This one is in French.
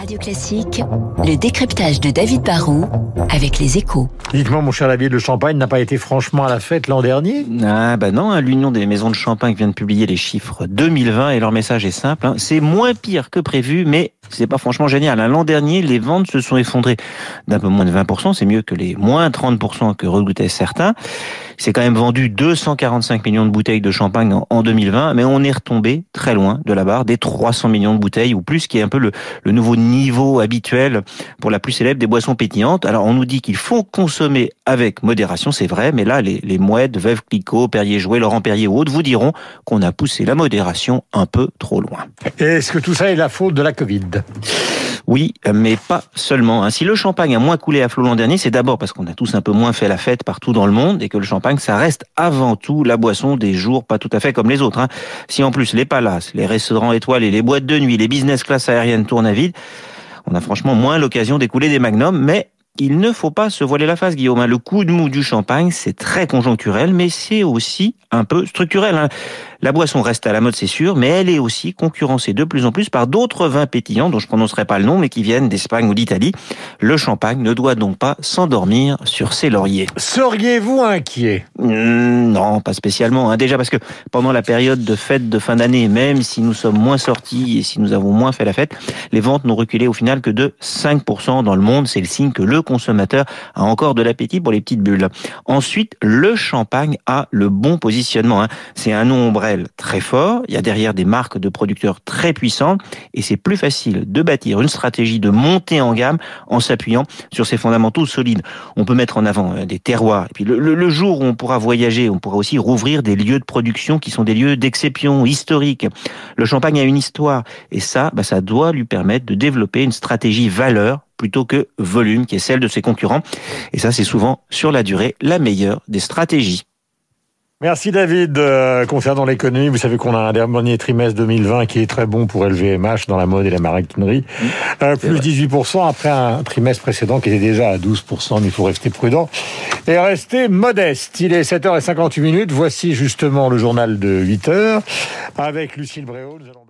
Radio Classique, le décryptage de David Barrault avec les échos. Dites-moi, mon cher David, le champagne n'a pas été franchement à la fête l'an dernier Ah bah non, hein, l'Union des maisons de champagne vient de publier les chiffres 2020 et leur message est simple. hein. C'est moins pire que prévu, mais c'est pas franchement génial. hein. L'an dernier, les ventes se sont effondrées d'un peu moins de 20%. C'est mieux que les moins 30% que redoutaient certains. C'est quand même vendu 245 millions de bouteilles de champagne en- en 2020, mais on est retombé très loin de la barre des 300 millions de bouteilles ou plus, qui est un peu le, le nouveau niveau habituel pour la plus célèbre des boissons pétillantes. Alors on nous dit qu'il faut consommer avec modération, c'est vrai, mais là les, les mouettes, Veuve Clicquot, Perrier Jouet, Laurent Perrier ou autres vous diront qu'on a poussé la modération un peu trop loin. Est-ce que tout ça est la faute de la Covid? Oui, mais pas seulement. hein. Si le champagne a moins coulé à flot l'an dernier, c'est d'abord parce qu'on a tous un peu moins fait la fête partout dans le monde et que le champagne, ça reste avant tout la boisson des jours pas tout à fait comme les autres. hein. Si en plus les palaces, les restaurants étoilés, les boîtes de nuit, les business class aériennes tournent à vide, on a franchement moins l'occasion d'écouler des magnums, mais il ne faut pas se voiler la face, Guillaume. hein. Le coup de mou du champagne, c'est très conjoncturel, mais c'est aussi un peu structurel. La boisson reste à la mode, c'est sûr, mais elle est aussi concurrencée de plus en plus par d'autres vins pétillants, dont je prononcerai pas le nom, mais qui viennent d'Espagne ou d'Italie. Le champagne ne doit donc pas s'endormir sur ses lauriers. Seriez-vous inquiet? Hmm, non, pas spécialement. hein. Déjà parce que pendant la période de fête de fin d'année, même si nous sommes moins sortis et si nous avons moins fait la fête, les ventes n'ont reculé au final que de 5% dans le monde. C'est le signe que le consommateur a encore de l'appétit pour les petites bulles. Ensuite, le champagne a le bon positionnement. hein. C'est un nom très fort. Il y a derrière des marques de producteurs très puissantes et c'est plus facile de bâtir une stratégie de montée en gamme en s'appuyant sur ces fondamentaux solides. On peut mettre en avant euh, des terroirs. Et puis le jour où on pourra voyager, on pourra aussi rouvrir des lieux de production qui sont des lieux d'exception historiques. Le champagne a une histoire et ça, bah, ça doit lui permettre de développer une stratégie valeur plutôt que volume, qui est celle de ses concurrents. Et ça, c'est souvent sur la durée la meilleure des stratégies. Merci David. Euh, concernant l'économie, vous savez qu'on a un dernier trimestre 2020 qui est très bon pour LVMH dans la mode et la maroquinerie. Euh, plus 18% après un trimestre précédent qui était déjà à 12%, mais il faut rester prudent et rester modeste. Il est 7h58 minutes. Voici justement le journal de 8h avec Lucille Bréau. Nous allons